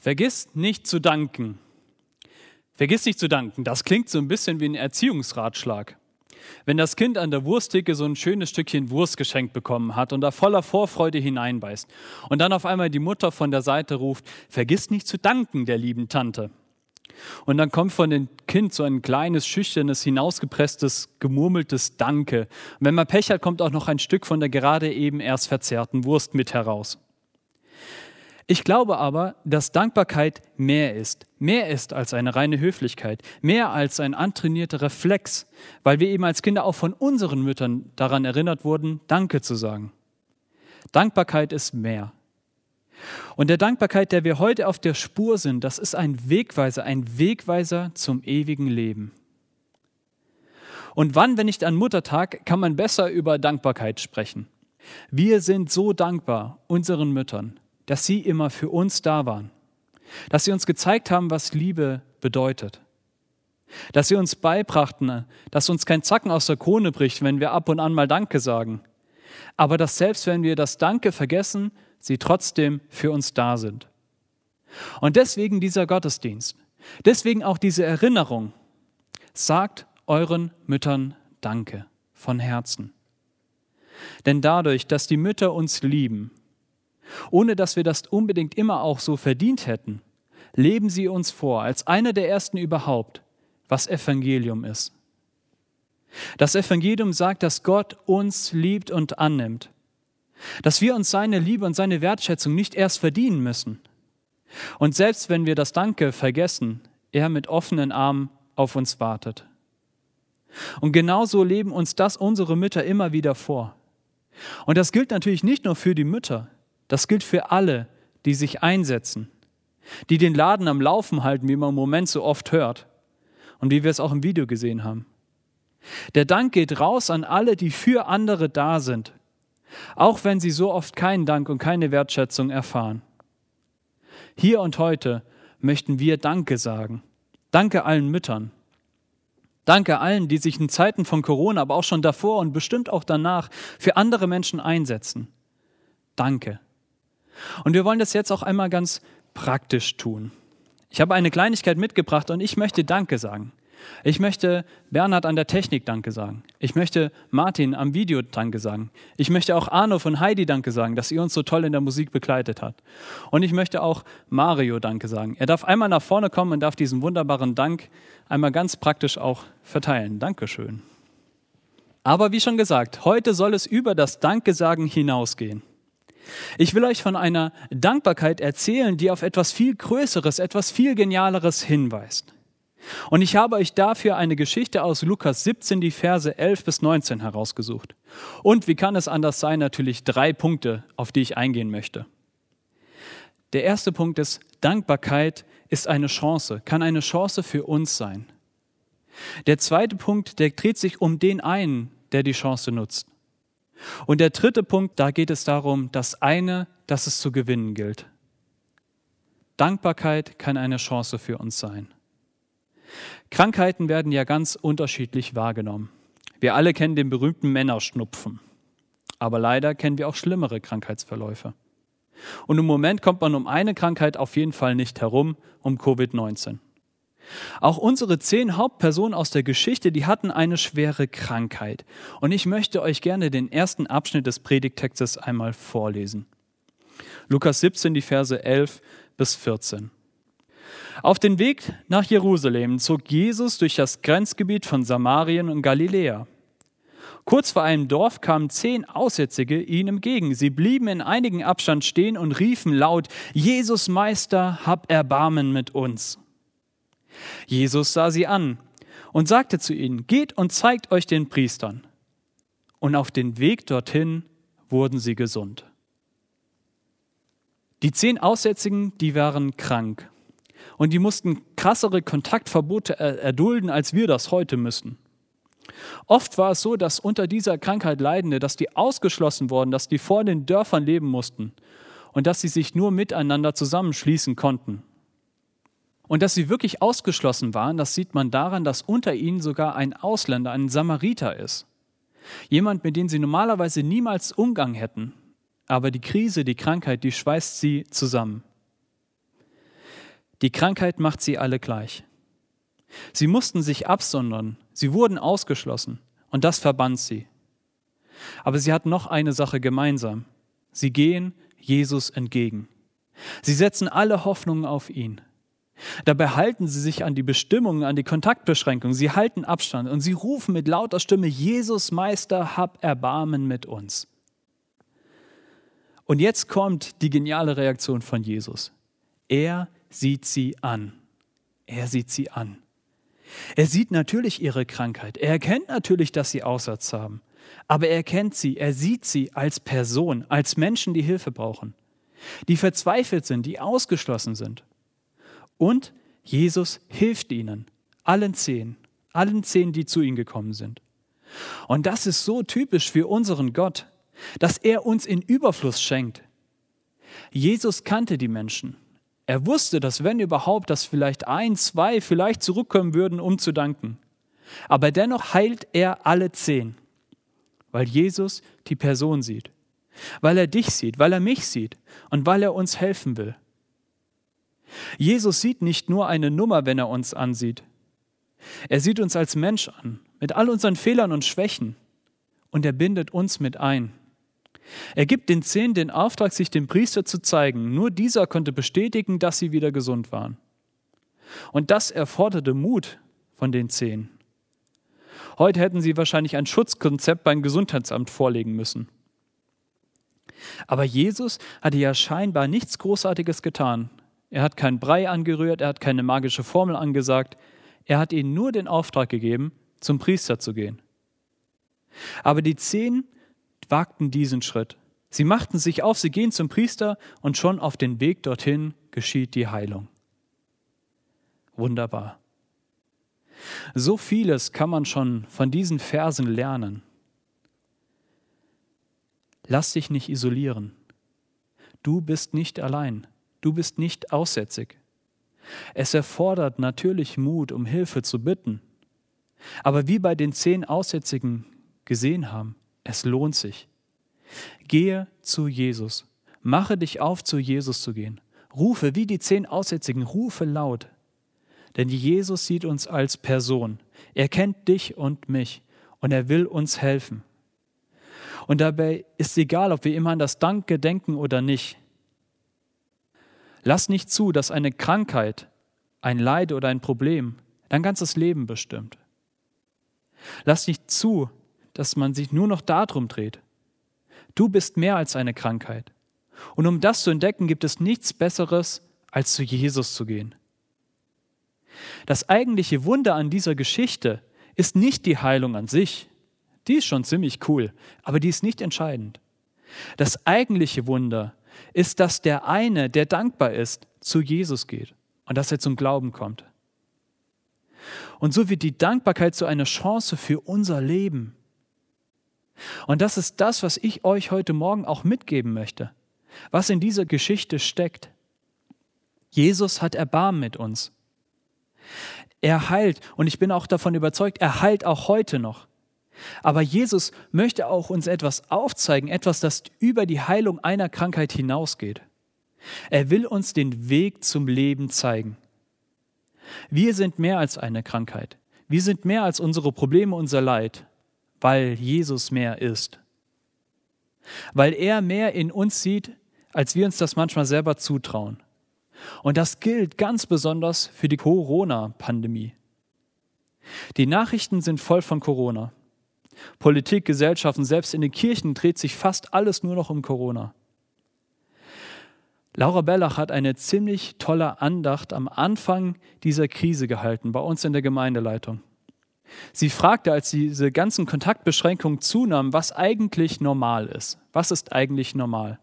Vergiss nicht zu danken. Vergiss nicht zu danken. Das klingt so ein bisschen wie ein Erziehungsratschlag. Wenn das Kind an der Wursttheke so ein schönes Stückchen Wurst geschenkt bekommen hat und da voller Vorfreude hineinbeißt und dann auf einmal die Mutter von der Seite ruft, vergiss nicht zu danken der lieben Tante. Und dann kommt von dem Kind so ein kleines, schüchternes, hinausgepresstes, gemurmeltes Danke. Und wenn man Pech hat, kommt auch noch ein Stück von der gerade eben erst verzerrten Wurst mit heraus. Ich glaube aber, dass Dankbarkeit mehr ist. Mehr ist als eine reine Höflichkeit. Mehr als ein antrainierter Reflex, weil wir eben als Kinder auch von unseren Müttern daran erinnert wurden, Danke zu sagen. Dankbarkeit ist mehr. Und der Dankbarkeit, der wir heute auf der Spur sind, das ist ein Wegweiser, ein Wegweiser zum ewigen Leben. Und wann, wenn nicht an Muttertag, kann man besser über Dankbarkeit sprechen? Wir sind so dankbar unseren Müttern dass sie immer für uns da waren, dass sie uns gezeigt haben, was Liebe bedeutet, dass sie uns beibrachten, dass uns kein Zacken aus der Krone bricht, wenn wir ab und an mal Danke sagen, aber dass selbst wenn wir das Danke vergessen, sie trotzdem für uns da sind. Und deswegen dieser Gottesdienst, deswegen auch diese Erinnerung, sagt euren Müttern Danke von Herzen. Denn dadurch, dass die Mütter uns lieben, ohne dass wir das unbedingt immer auch so verdient hätten, leben sie uns vor, als einer der ersten überhaupt, was Evangelium ist. Das Evangelium sagt, dass Gott uns liebt und annimmt, dass wir uns seine Liebe und seine Wertschätzung nicht erst verdienen müssen. Und selbst wenn wir das Danke vergessen, er mit offenen Armen auf uns wartet. Und genauso leben uns das unsere Mütter immer wieder vor. Und das gilt natürlich nicht nur für die Mütter, das gilt für alle, die sich einsetzen, die den Laden am Laufen halten, wie man im Moment so oft hört und wie wir es auch im Video gesehen haben. Der Dank geht raus an alle, die für andere da sind, auch wenn sie so oft keinen Dank und keine Wertschätzung erfahren. Hier und heute möchten wir Danke sagen. Danke allen Müttern. Danke allen, die sich in Zeiten von Corona, aber auch schon davor und bestimmt auch danach für andere Menschen einsetzen. Danke. Und wir wollen das jetzt auch einmal ganz praktisch tun. Ich habe eine Kleinigkeit mitgebracht und ich möchte Danke sagen. Ich möchte Bernhard an der Technik Danke sagen. Ich möchte Martin am Video Danke sagen. Ich möchte auch Arno von Heidi Danke sagen, dass ihr uns so toll in der Musik begleitet habt. Und ich möchte auch Mario Danke sagen. Er darf einmal nach vorne kommen und darf diesen wunderbaren Dank einmal ganz praktisch auch verteilen. Dankeschön. Aber wie schon gesagt, heute soll es über das Danke sagen hinausgehen. Ich will euch von einer Dankbarkeit erzählen, die auf etwas viel Größeres, etwas viel Genialeres hinweist. Und ich habe euch dafür eine Geschichte aus Lukas 17, die Verse 11 bis 19 herausgesucht. Und wie kann es anders sein, natürlich drei Punkte, auf die ich eingehen möchte. Der erste Punkt ist, Dankbarkeit ist eine Chance, kann eine Chance für uns sein. Der zweite Punkt, der dreht sich um den einen, der die Chance nutzt. Und der dritte Punkt, da geht es darum, das eine, das es zu gewinnen gilt. Dankbarkeit kann eine Chance für uns sein. Krankheiten werden ja ganz unterschiedlich wahrgenommen. Wir alle kennen den berühmten Männerschnupfen. Aber leider kennen wir auch schlimmere Krankheitsverläufe. Und im Moment kommt man um eine Krankheit auf jeden Fall nicht herum, um Covid-19. Auch unsere zehn Hauptpersonen aus der Geschichte, die hatten eine schwere Krankheit. Und ich möchte euch gerne den ersten Abschnitt des Predigtextes einmal vorlesen. Lukas 17, die Verse 11 bis 14. Auf den Weg nach Jerusalem zog Jesus durch das Grenzgebiet von Samarien und Galiläa. Kurz vor einem Dorf kamen zehn Aussätzige ihnen entgegen. Sie blieben in einigen Abstand stehen und riefen laut, Jesus Meister, hab Erbarmen mit uns. Jesus sah sie an und sagte zu ihnen, geht und zeigt euch den Priestern. Und auf den Weg dorthin wurden sie gesund. Die zehn Aussätzigen, die waren krank. Und die mussten krassere Kontaktverbote erdulden, als wir das heute müssen. Oft war es so, dass unter dieser Krankheit Leidende, dass die ausgeschlossen wurden, dass die vor den Dörfern leben mussten und dass sie sich nur miteinander zusammenschließen konnten. Und dass sie wirklich ausgeschlossen waren, das sieht man daran, dass unter ihnen sogar ein Ausländer, ein Samariter ist. Jemand, mit dem sie normalerweise niemals Umgang hätten. Aber die Krise, die Krankheit, die schweißt sie zusammen. Die Krankheit macht sie alle gleich. Sie mussten sich absondern, sie wurden ausgeschlossen und das verband sie. Aber sie hatten noch eine Sache gemeinsam. Sie gehen Jesus entgegen. Sie setzen alle Hoffnungen auf ihn. Dabei halten sie sich an die Bestimmungen, an die Kontaktbeschränkungen. Sie halten Abstand und sie rufen mit lauter Stimme, Jesus Meister, hab Erbarmen mit uns. Und jetzt kommt die geniale Reaktion von Jesus. Er sieht sie an. Er sieht sie an. Er sieht natürlich ihre Krankheit. Er erkennt natürlich, dass sie Aussatz haben. Aber er kennt sie, er sieht sie als Person, als Menschen, die Hilfe brauchen, die verzweifelt sind, die ausgeschlossen sind. Und Jesus hilft ihnen, allen zehn, allen zehn, die zu ihm gekommen sind. Und das ist so typisch für unseren Gott, dass er uns in Überfluss schenkt. Jesus kannte die Menschen. Er wusste, dass wenn überhaupt, dass vielleicht ein, zwei vielleicht zurückkommen würden, um zu danken. Aber dennoch heilt er alle zehn, weil Jesus die Person sieht, weil er dich sieht, weil er mich sieht und weil er uns helfen will. Jesus sieht nicht nur eine Nummer, wenn er uns ansieht. Er sieht uns als Mensch an, mit all unseren Fehlern und Schwächen, und er bindet uns mit ein. Er gibt den Zehn den Auftrag, sich dem Priester zu zeigen. Nur dieser konnte bestätigen, dass sie wieder gesund waren. Und das erforderte Mut von den Zehn. Heute hätten sie wahrscheinlich ein Schutzkonzept beim Gesundheitsamt vorlegen müssen. Aber Jesus hatte ja scheinbar nichts Großartiges getan. Er hat keinen Brei angerührt, er hat keine magische Formel angesagt, er hat ihnen nur den Auftrag gegeben, zum Priester zu gehen. Aber die zehn wagten diesen Schritt. Sie machten sich auf, sie gehen zum Priester und schon auf den Weg dorthin geschieht die Heilung. Wunderbar. So vieles kann man schon von diesen Versen lernen. Lass dich nicht isolieren. Du bist nicht allein. Du bist nicht aussätzig. Es erfordert natürlich Mut, um Hilfe zu bitten. Aber wie bei den zehn Aussätzigen gesehen haben, es lohnt sich. Gehe zu Jesus. Mache dich auf, zu Jesus zu gehen. Rufe wie die zehn Aussätzigen, rufe laut. Denn Jesus sieht uns als Person. Er kennt dich und mich und er will uns helfen. Und dabei ist egal, ob wir immer an das Danke denken oder nicht. Lass nicht zu, dass eine Krankheit, ein Leid oder ein Problem dein ganzes Leben bestimmt. Lass nicht zu, dass man sich nur noch darum dreht. Du bist mehr als eine Krankheit. Und um das zu entdecken, gibt es nichts Besseres, als zu Jesus zu gehen. Das eigentliche Wunder an dieser Geschichte ist nicht die Heilung an sich. Die ist schon ziemlich cool, aber die ist nicht entscheidend. Das eigentliche Wunder ist, dass der eine, der dankbar ist, zu Jesus geht und dass er zum Glauben kommt. Und so wird die Dankbarkeit zu einer Chance für unser Leben. Und das ist das, was ich euch heute Morgen auch mitgeben möchte, was in dieser Geschichte steckt. Jesus hat Erbarmen mit uns. Er heilt und ich bin auch davon überzeugt, er heilt auch heute noch. Aber Jesus möchte auch uns etwas aufzeigen, etwas, das über die Heilung einer Krankheit hinausgeht. Er will uns den Weg zum Leben zeigen. Wir sind mehr als eine Krankheit. Wir sind mehr als unsere Probleme, unser Leid, weil Jesus mehr ist. Weil er mehr in uns sieht, als wir uns das manchmal selber zutrauen. Und das gilt ganz besonders für die Corona-Pandemie. Die Nachrichten sind voll von Corona. Politik, Gesellschaften, selbst in den Kirchen dreht sich fast alles nur noch um Corona. Laura Bellach hat eine ziemlich tolle Andacht am Anfang dieser Krise gehalten, bei uns in der Gemeindeleitung. Sie fragte, als diese ganzen Kontaktbeschränkungen zunahmen, was eigentlich normal ist. Was ist eigentlich normal?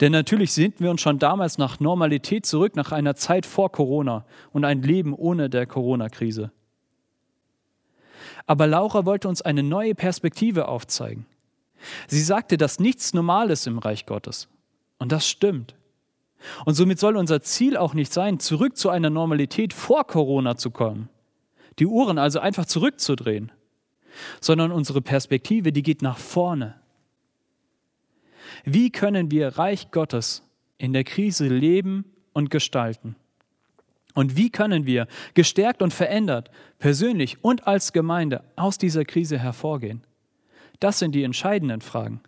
Denn natürlich sehnten wir uns schon damals nach Normalität zurück, nach einer Zeit vor Corona und ein Leben ohne der Corona-Krise. Aber Laura wollte uns eine neue Perspektive aufzeigen. Sie sagte, dass nichts normal ist im Reich Gottes. Und das stimmt. Und somit soll unser Ziel auch nicht sein, zurück zu einer Normalität vor Corona zu kommen. Die Uhren also einfach zurückzudrehen. Sondern unsere Perspektive, die geht nach vorne. Wie können wir Reich Gottes in der Krise leben und gestalten? Und wie können wir gestärkt und verändert, persönlich und als Gemeinde, aus dieser Krise hervorgehen? Das sind die entscheidenden Fragen.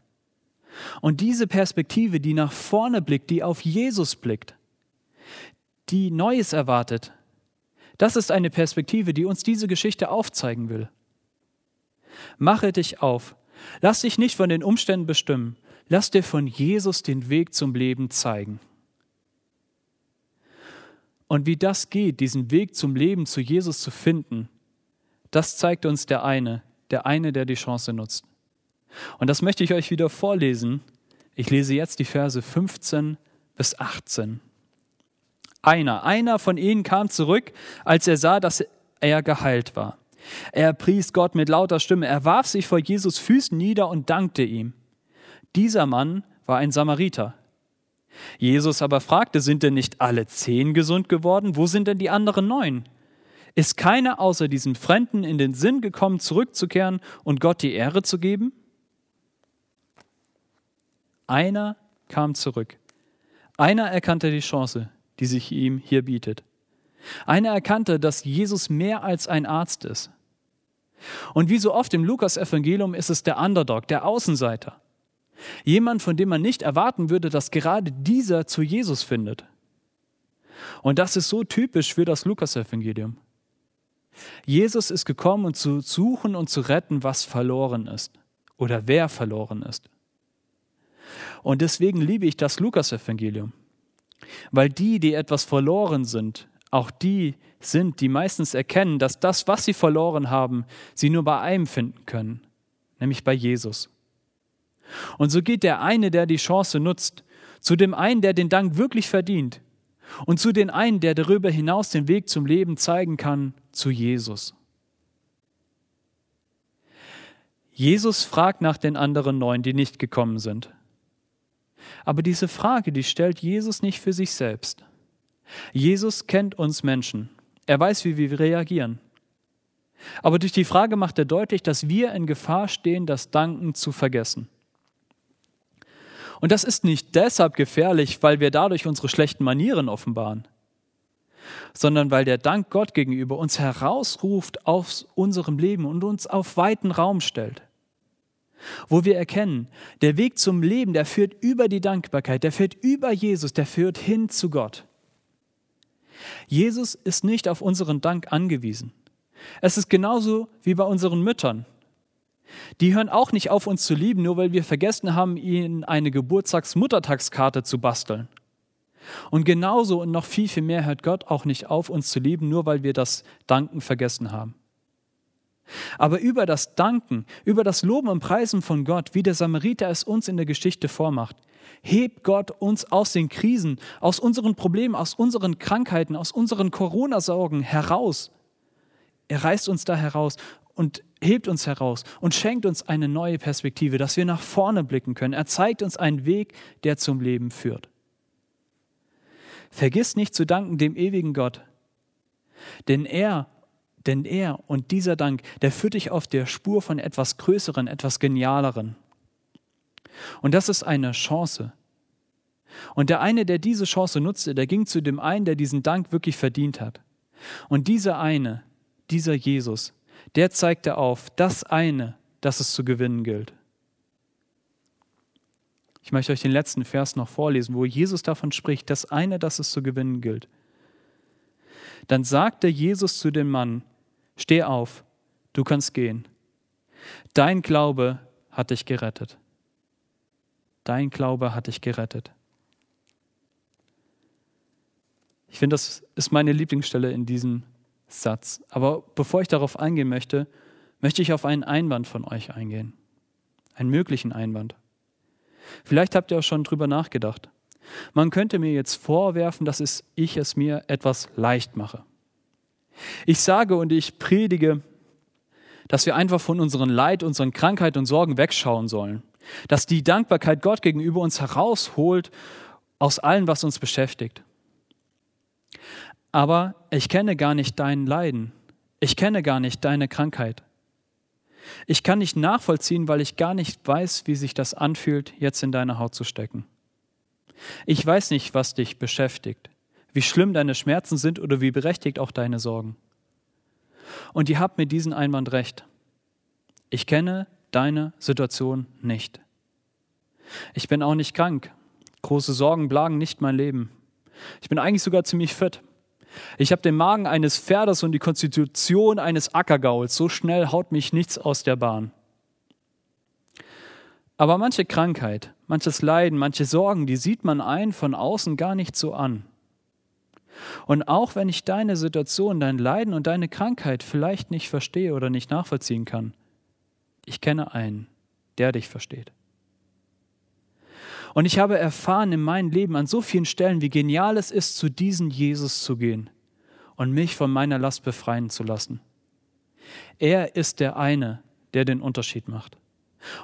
Und diese Perspektive, die nach vorne blickt, die auf Jesus blickt, die Neues erwartet, das ist eine Perspektive, die uns diese Geschichte aufzeigen will. Mache dich auf. Lass dich nicht von den Umständen bestimmen. Lass dir von Jesus den Weg zum Leben zeigen. Und wie das geht, diesen Weg zum Leben zu Jesus zu finden, das zeigt uns der eine, der eine, der die Chance nutzt. Und das möchte ich euch wieder vorlesen. Ich lese jetzt die Verse 15 bis 18. Einer, einer von ihnen kam zurück, als er sah, dass er geheilt war. Er pries Gott mit lauter Stimme, er warf sich vor Jesus Füßen nieder und dankte ihm. Dieser Mann war ein Samariter. Jesus aber fragte, sind denn nicht alle zehn gesund geworden? Wo sind denn die anderen neun? Ist keiner außer diesem Fremden in den Sinn gekommen, zurückzukehren und Gott die Ehre zu geben? Einer kam zurück. Einer erkannte die Chance, die sich ihm hier bietet. Einer erkannte, dass Jesus mehr als ein Arzt ist. Und wie so oft im Lukas-Evangelium ist es der Underdog, der Außenseiter. Jemand, von dem man nicht erwarten würde, dass gerade dieser zu Jesus findet. Und das ist so typisch für das Lukas-Evangelium. Jesus ist gekommen, um zu suchen und zu retten, was verloren ist oder wer verloren ist. Und deswegen liebe ich das Lukas-Evangelium, weil die, die etwas verloren sind, auch die sind, die meistens erkennen, dass das, was sie verloren haben, sie nur bei einem finden können, nämlich bei Jesus. Und so geht der eine, der die Chance nutzt, zu dem einen, der den Dank wirklich verdient, und zu dem einen, der darüber hinaus den Weg zum Leben zeigen kann, zu Jesus. Jesus fragt nach den anderen neun, die nicht gekommen sind. Aber diese Frage, die stellt Jesus nicht für sich selbst. Jesus kennt uns Menschen. Er weiß, wie wir reagieren. Aber durch die Frage macht er deutlich, dass wir in Gefahr stehen, das Danken zu vergessen. Und das ist nicht deshalb gefährlich, weil wir dadurch unsere schlechten Manieren offenbaren, sondern weil der Dank Gott gegenüber uns herausruft aus unserem Leben und uns auf weiten Raum stellt wo wir erkennen, der Weg zum Leben, der führt über die Dankbarkeit, der führt über Jesus, der führt hin zu Gott. Jesus ist nicht auf unseren Dank angewiesen. Es ist genauso wie bei unseren Müttern. Die hören auch nicht auf, uns zu lieben, nur weil wir vergessen haben, ihnen eine Geburtstags-Muttertagskarte zu basteln. Und genauso und noch viel, viel mehr hört Gott auch nicht auf, uns zu lieben, nur weil wir das Danken vergessen haben. Aber über das Danken, über das Loben und Preisen von Gott, wie der Samariter es uns in der Geschichte vormacht, hebt Gott uns aus den Krisen, aus unseren Problemen, aus unseren Krankheiten, aus unseren Corona-Sorgen heraus. Er reißt uns da heraus und hebt uns heraus und schenkt uns eine neue Perspektive, dass wir nach vorne blicken können. Er zeigt uns einen Weg, der zum Leben führt. Vergiss nicht zu danken dem ewigen Gott, denn er denn er und dieser Dank, der führt dich auf der Spur von etwas Größeren, etwas Genialeren. Und das ist eine Chance. Und der eine, der diese Chance nutzte, der ging zu dem einen, der diesen Dank wirklich verdient hat. Und dieser eine, dieser Jesus, der zeigte auf, das eine, das es zu gewinnen gilt. Ich möchte euch den letzten Vers noch vorlesen, wo Jesus davon spricht, das eine, das es zu gewinnen gilt. Dann sagte Jesus zu dem Mann, Steh auf, du kannst gehen. Dein Glaube hat dich gerettet. Dein Glaube hat dich gerettet. Ich finde, das ist meine Lieblingsstelle in diesem Satz. Aber bevor ich darauf eingehen möchte, möchte ich auf einen Einwand von euch eingehen. Einen möglichen Einwand. Vielleicht habt ihr auch schon drüber nachgedacht. Man könnte mir jetzt vorwerfen, dass ich es mir etwas leicht mache. Ich sage und ich predige, dass wir einfach von unseren Leid, unseren Krankheiten und Sorgen wegschauen sollen. Dass die Dankbarkeit Gott gegenüber uns herausholt aus allem, was uns beschäftigt. Aber ich kenne gar nicht dein Leiden. Ich kenne gar nicht deine Krankheit. Ich kann nicht nachvollziehen, weil ich gar nicht weiß, wie sich das anfühlt, jetzt in deine Haut zu stecken. Ich weiß nicht, was dich beschäftigt wie schlimm deine Schmerzen sind oder wie berechtigt auch deine Sorgen. Und ihr habt mit diesem Einwand recht. Ich kenne deine Situation nicht. Ich bin auch nicht krank. Große Sorgen plagen nicht mein Leben. Ich bin eigentlich sogar ziemlich fit. Ich habe den Magen eines Pferdes und die Konstitution eines Ackergauls. So schnell haut mich nichts aus der Bahn. Aber manche Krankheit, manches Leiden, manche Sorgen, die sieht man ein von außen gar nicht so an. Und auch wenn ich deine Situation, dein Leiden und deine Krankheit vielleicht nicht verstehe oder nicht nachvollziehen kann, ich kenne einen, der dich versteht. Und ich habe erfahren in meinem Leben an so vielen Stellen, wie genial es ist, zu diesem Jesus zu gehen und mich von meiner Last befreien zu lassen. Er ist der eine, der den Unterschied macht.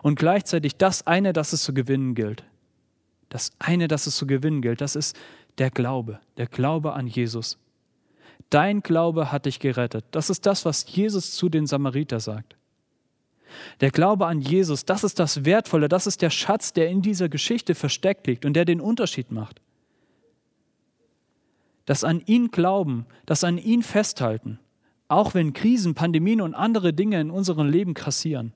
Und gleichzeitig das eine, das es zu gewinnen gilt. Das eine, das es zu gewinnen gilt, das ist der Glaube, der Glaube an Jesus. Dein Glaube hat dich gerettet. Das ist das, was Jesus zu den Samariter sagt. Der Glaube an Jesus, das ist das Wertvolle, das ist der Schatz, der in dieser Geschichte versteckt liegt und der den Unterschied macht. Das an ihn glauben, das an ihn festhalten, auch wenn Krisen, Pandemien und andere Dinge in unserem Leben kassieren.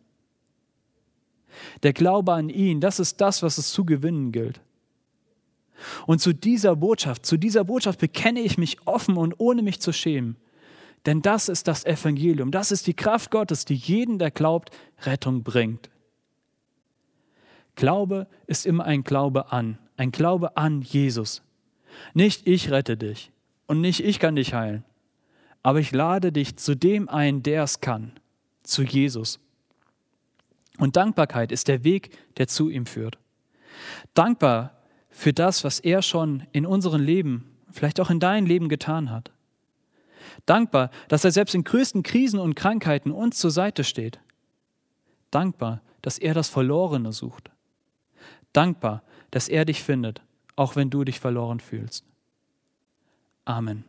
Der Glaube an ihn, das ist das, was es zu gewinnen gilt. Und zu dieser Botschaft, zu dieser Botschaft bekenne ich mich offen und ohne mich zu schämen. Denn das ist das Evangelium, das ist die Kraft Gottes, die jeden, der glaubt, Rettung bringt. Glaube ist immer ein Glaube an, ein Glaube an Jesus. Nicht ich rette dich und nicht ich kann dich heilen, aber ich lade dich zu dem ein, der es kann, zu Jesus. Und Dankbarkeit ist der Weg, der zu ihm führt. Dankbar für das, was er schon in unserem Leben, vielleicht auch in deinem Leben getan hat. Dankbar, dass er selbst in größten Krisen und Krankheiten uns zur Seite steht. Dankbar, dass er das Verlorene sucht. Dankbar, dass er dich findet, auch wenn du dich verloren fühlst. Amen.